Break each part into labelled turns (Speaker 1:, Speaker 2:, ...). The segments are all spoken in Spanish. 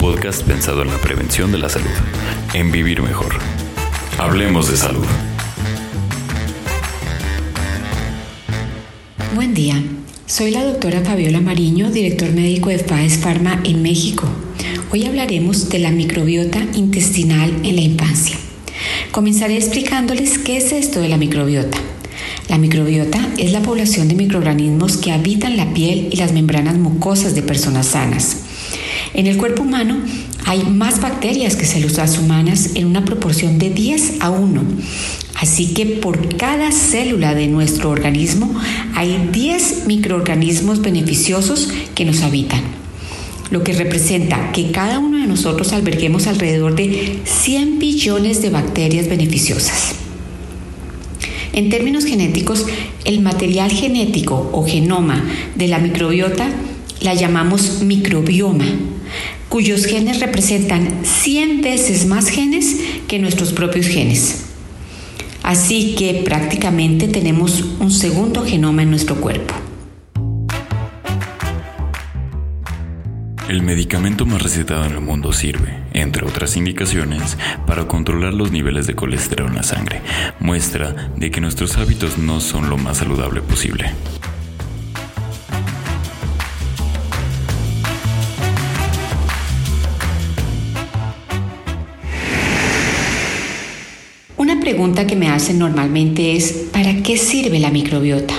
Speaker 1: Podcast pensado en la prevención de la salud, en vivir mejor. Hablemos de salud.
Speaker 2: Buen día, soy la doctora Fabiola Mariño, director médico de FAES Pharma en México. Hoy hablaremos de la microbiota intestinal en la infancia. Comenzaré explicándoles qué es esto de la microbiota. La microbiota es la población de microorganismos que habitan la piel y las membranas mucosas de personas sanas. En el cuerpo humano hay más bacterias que células humanas en una proporción de 10 a 1. Así que por cada célula de nuestro organismo hay 10 microorganismos beneficiosos que nos habitan lo que representa que cada uno de nosotros alberguemos alrededor de 100 billones de bacterias beneficiosas. En términos genéticos, el material genético o genoma de la microbiota la llamamos microbioma, cuyos genes representan 100 veces más genes que nuestros propios genes. Así que prácticamente tenemos un segundo genoma en nuestro cuerpo.
Speaker 1: El medicamento más recetado en el mundo sirve, entre otras indicaciones, para controlar los niveles de colesterol en la sangre. Muestra de que nuestros hábitos no son lo más saludable posible.
Speaker 2: Pregunta que me hacen normalmente es, ¿para qué sirve la microbiota?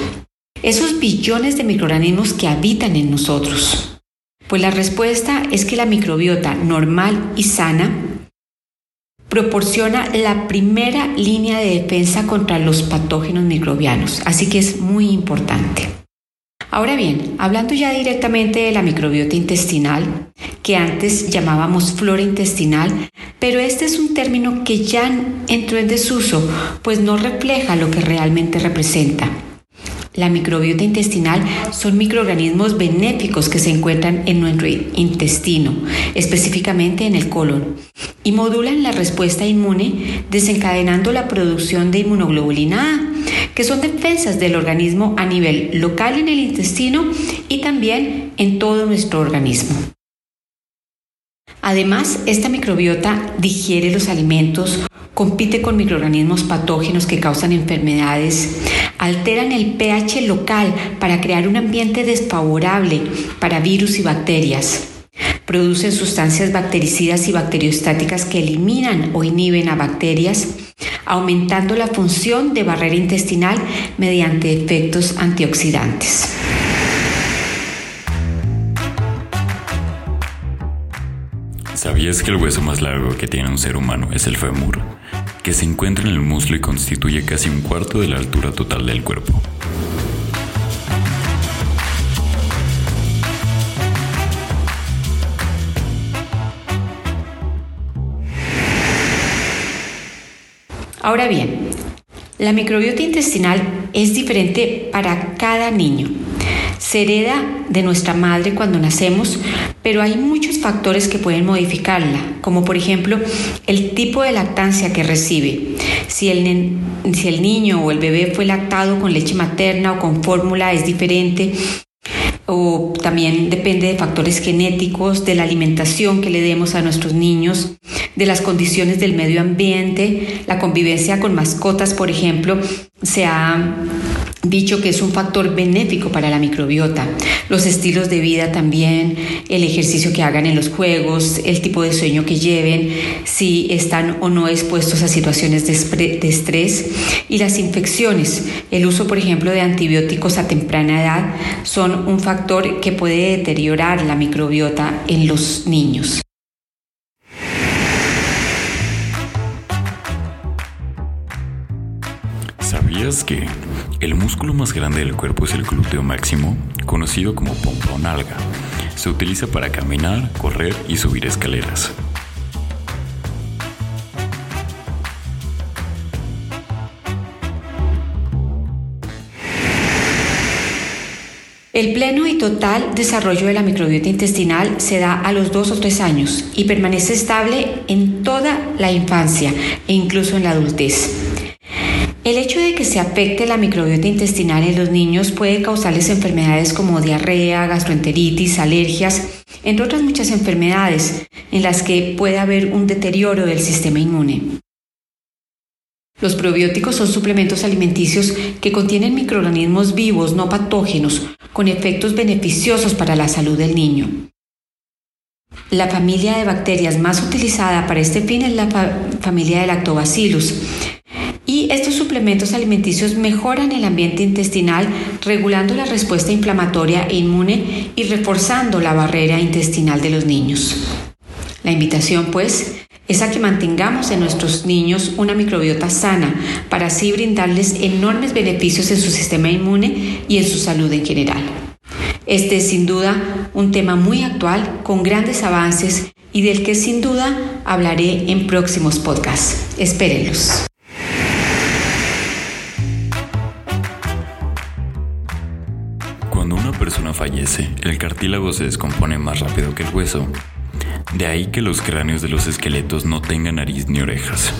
Speaker 2: Esos billones de microorganismos que habitan en nosotros. Pues la respuesta es que la microbiota normal y sana proporciona la primera línea de defensa contra los patógenos microbianos, así que es muy importante. Ahora bien, hablando ya directamente de la microbiota intestinal, que antes llamábamos flora intestinal, pero este es un término que ya entró en desuso, pues no refleja lo que realmente representa. La microbiota intestinal son microorganismos benéficos que se encuentran en nuestro intestino, específicamente en el colon, y modulan la respuesta inmune desencadenando la producción de inmunoglobulina A, que son defensas del organismo a nivel local en el intestino y también en todo nuestro organismo. Además, esta microbiota digiere los alimentos, compite con microorganismos patógenos que causan enfermedades, alteran el pH local para crear un ambiente desfavorable para virus y bacterias. Producen sustancias bactericidas y bacteriostáticas que eliminan o inhiben a bacterias, aumentando la función de barrera intestinal mediante efectos antioxidantes.
Speaker 1: ¿Sabías que el hueso más largo que tiene un ser humano es el fémur? Que se encuentra en el muslo y constituye casi un cuarto de la altura total del cuerpo.
Speaker 2: Ahora bien, la microbiota intestinal es diferente para cada niño. Se hereda de nuestra madre cuando nacemos, pero hay muchos factores que pueden modificarla, como por ejemplo el tipo de lactancia que recibe. Si el, si el niño o el bebé fue lactado con leche materna o con fórmula es diferente, o también depende de factores genéticos, de la alimentación que le demos a nuestros niños, de las condiciones del medio ambiente, la convivencia con mascotas, por ejemplo, se ha dicho que es un factor benéfico para la microbiota. Los estilos de vida también, el ejercicio que hagan en los juegos, el tipo de sueño que lleven, si están o no expuestos a situaciones de estrés y las infecciones. El uso, por ejemplo, de antibióticos a temprana edad son un factor que puede deteriorar la microbiota en los niños.
Speaker 1: ¿Sabías que el músculo más grande del cuerpo es el glúteo máximo, conocido como pompa o nalga? Se utiliza para caminar, correr y subir escaleras.
Speaker 2: El pleno y total desarrollo de la microbiota intestinal se da a los dos o tres años y permanece estable en toda la infancia e incluso en la adultez. El hecho de que se afecte la microbiota intestinal en los niños puede causarles enfermedades como diarrea, gastroenteritis, alergias, entre otras muchas enfermedades en las que puede haber un deterioro del sistema inmune. Los probióticos son suplementos alimenticios que contienen microorganismos vivos no patógenos con efectos beneficiosos para la salud del niño. La familia de bacterias más utilizada para este fin es la familia de Lactobacillus. Y estos suplementos alimenticios mejoran el ambiente intestinal, regulando la respuesta inflamatoria e inmune y reforzando la barrera intestinal de los niños. La invitación, pues, es a que mantengamos en nuestros niños una microbiota sana para así brindarles enormes beneficios en su sistema inmune y en su salud en general. Este es sin duda un tema muy actual con grandes avances y del que sin duda hablaré en próximos podcasts. Espérenlos.
Speaker 1: Persona fallece, el cartílago se descompone más rápido que el hueso de ahí que los cráneos de los esqueletos no tengan nariz ni orejas.